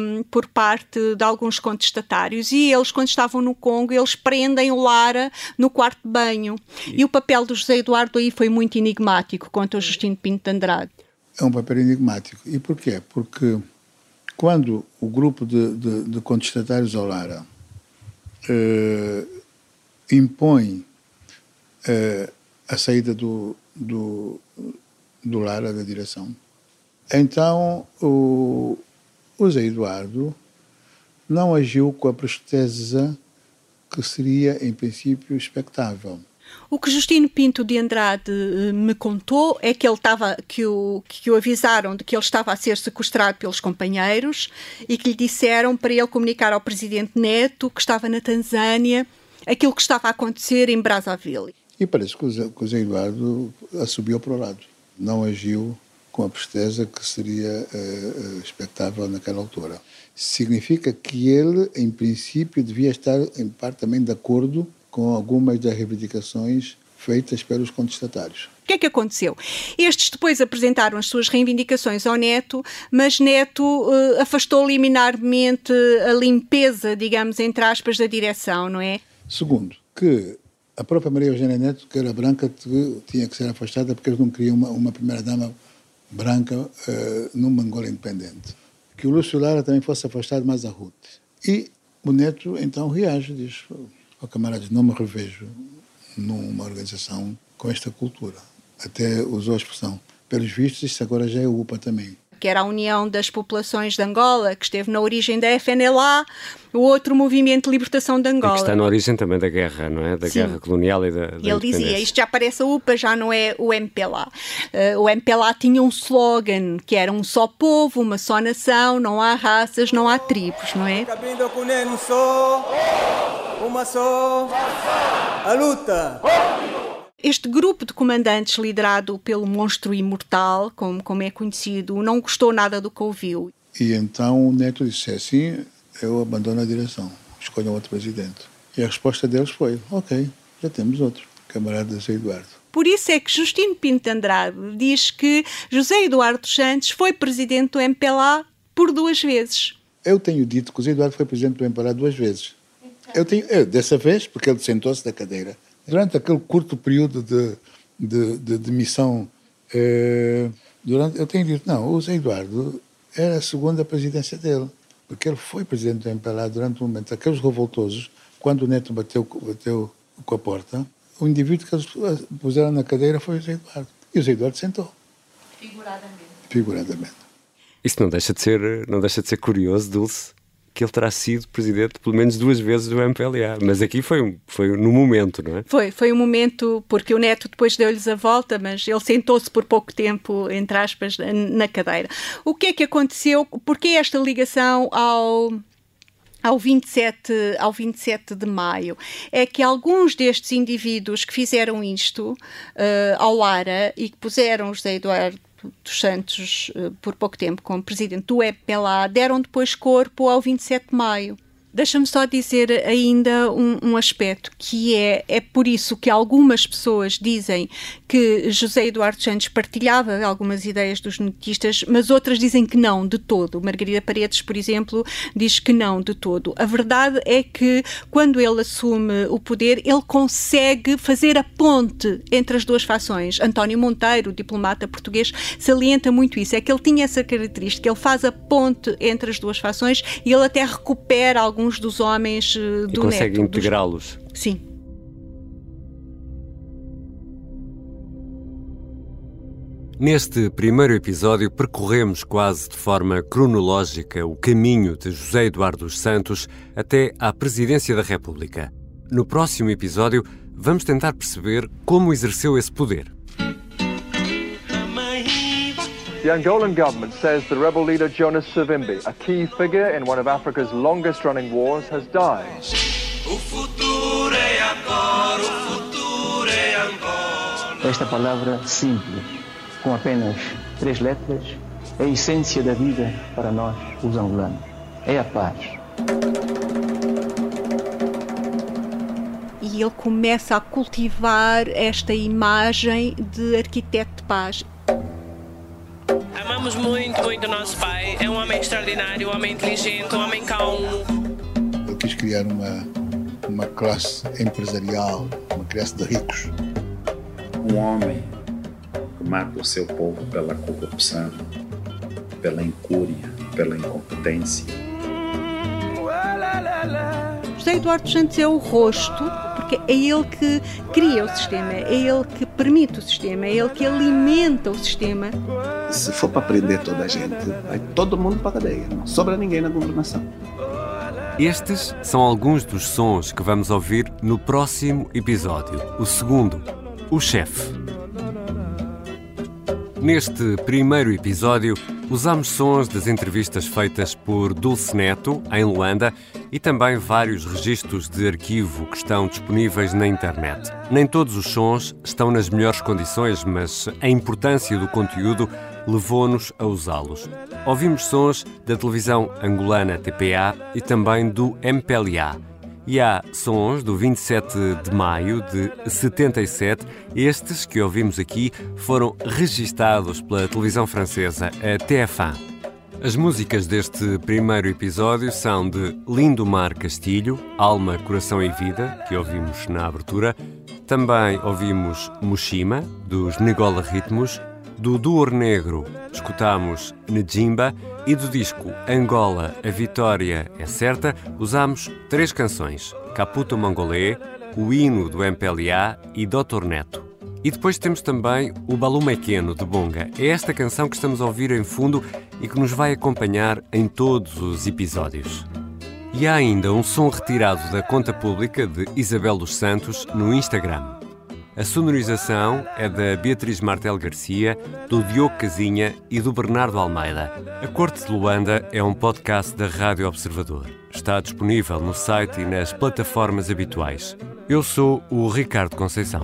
um, por parte de alguns contestatários e eles, quando estavam no Congo, eles prendem o Lara no quarto de banho. E, e o papel do José Eduardo aí foi muito enigmático quanto ao Justino Pinto de Andrade. É um papel enigmático. E porquê? Porque quando o grupo de, de, de contestatários ao Lara eh, impõe eh, a saída do, do, do Lara da direção, então o, o Zé Eduardo não agiu com a presteza que seria, em princípio, expectável. O que Justino Pinto de Andrade eh, me contou é que ele estava que o que o avisaram de que ele estava a ser sequestrado pelos companheiros e que lhe disseram para ele comunicar ao presidente Neto que estava na Tanzânia aquilo que estava a acontecer em Brazzaville. E parece que o Zé Eduardo assumiu para o lado, não agiu com a presteza que seria uh, expectável naquela altura. Significa que ele, em princípio, devia estar em parte também de acordo com algumas das reivindicações feitas pelos contestatários. O que é que aconteceu? Estes depois apresentaram as suas reivindicações ao Neto, mas Neto uh, afastou liminarmente a limpeza, digamos, entre aspas, da direção, não é? Segundo, que a própria Maria Eugênia Neto, que era branca, tinha que ser afastada porque eles não queriam uma, uma primeira-dama branca uh, numa Angola independente. Que o Lúcio Lara também fosse afastado mais a Ruth. E o Neto então reage, diz oh, camaradas, não me revejo numa organização com esta cultura. Até usou a expressão, Pelos vistos, isso agora já é UPA também. Que era a União das Populações de Angola, que esteve na origem da FNLA, o outro movimento de libertação de E Angola. que está na origem também da guerra, não é? Da Sim. guerra colonial e da, da E ele dizia, isto já parece a UPA, já não é o MPLA. Eh, o MPLA tinha um slogan que era um só povo, uma só nação, não há raças, não há tribos, não é? Cabindo com um só, uma só, a luta. Este grupo de comandantes liderado pelo monstro imortal, como, como é conhecido, não gostou nada do que ouviu. E então o Neto disse assim, eu abandono a direção, escolham outro presidente. E a resposta deles foi, ok, já temos outro, camarada Zé Eduardo. Por isso é que Justino Pinto de Andrade diz que José Eduardo Santos foi presidente do MPLA por duas vezes. Eu tenho dito que o Zé Eduardo foi presidente do MPLA duas vezes. Eu tenho, eu, dessa vez, porque ele sentou-se da cadeira. Durante aquele curto período de, de, de, de missão, eh, durante, eu tenho dito, não, o Zé Eduardo era a segunda presidência dele, porque ele foi presidente do MPLA durante um momento. Aqueles revoltosos, quando o Neto bateu, bateu com a porta, o indivíduo que eles puseram na cadeira foi o Zé Eduardo. E o Zé Eduardo sentou, Figuradamente. figuradamente. Isso não deixa de ser, não deixa de ser curioso, Dulce, que ele terá sido presidente pelo menos duas vezes do MPLA. Mas aqui foi, foi no momento, não é? Foi, foi um momento, porque o neto depois deu-lhes a volta, mas ele sentou-se por pouco tempo, entre aspas, na cadeira. O que é que aconteceu? Porquê esta ligação ao, ao 27, ao 27 de maio, é que alguns destes indivíduos que fizeram isto eh, ao ARA e que puseram José Eduardo dos Santos eh, por pouco tempo como presidente do EPLA, deram depois corpo ao 27 de maio. Deixa-me só dizer ainda um, um aspecto que é, é por isso que algumas pessoas dizem que José Eduardo Santos partilhava algumas ideias dos netistas, mas outras dizem que não, de todo. Margarida Paredes, por exemplo, diz que não, de todo. A verdade é que quando ele assume o poder, ele consegue fazer a ponte entre as duas fações. António Monteiro, diplomata português, salienta muito isso, é que ele tinha essa característica, ele faz a ponte entre as duas fações e ele até recupera alguns dos homens eh, E do consegue neto. dos- integrá-los. Sim. Neste primeiro episódio, percorremos quase de forma cronológica o caminho de José Eduardo dos Santos até à presidência da República. No próximo episódio, vamos tentar perceber como exerceu esse poder. The Angolan government says the rebel leader Jonas Savimbi, a key figure in one of Africa's longest running wars, has died. Esta palavra simples, com apenas três letras, é a essência da vida para nós, os angolanos. É a paz. E ele começa a cultivar esta imagem de arquiteto de paz. Amamos muito, muito nosso pai. É um homem extraordinário, um homem inteligente, um homem calmo. Ele quis criar uma, uma classe empresarial, uma classe de ricos. Um homem que mata o seu povo pela corrupção, pela incúria, pela incompetência. José Eduardo Santos é o rosto, porque é ele que cria o sistema, é ele que permite o sistema, é ele que alimenta o sistema. Se for para prender toda a gente, vai todo mundo para a cadeia. Não sobra ninguém na governação. Estes são alguns dos sons que vamos ouvir no próximo episódio, o segundo, o chefe. Neste primeiro episódio, usamos sons das entrevistas feitas por Dulce Neto, em Luanda, e também vários registros de arquivo que estão disponíveis na internet. Nem todos os sons estão nas melhores condições, mas a importância do conteúdo levou-nos a usá-los. Ouvimos sons da televisão angolana TPA e também do MPLA. E há sons do 27 de maio de 77. Estes que ouvimos aqui foram registados pela televisão francesa, a TF1. As músicas deste primeiro episódio são de Lindomar Castilho, Alma, Coração e Vida, que ouvimos na abertura. Também ouvimos Mushima, dos Negola Ritmos. Do Duor Negro, escutamos Nejimba. E do disco Angola, a Vitória é Certa, usamos três canções: Caputo Mongolê, o hino do MPLA e Doutor Neto. E depois temos também o Balumequeno de Bonga. É esta canção que estamos a ouvir em fundo e que nos vai acompanhar em todos os episódios. E há ainda um som retirado da conta pública de Isabel dos Santos no Instagram. A sonorização é da Beatriz Martel Garcia, do Diogo Casinha e do Bernardo Almeida. A Corte de Luanda é um podcast da Rádio Observador. Está disponível no site e nas plataformas habituais. Eu sou o Ricardo Conceição.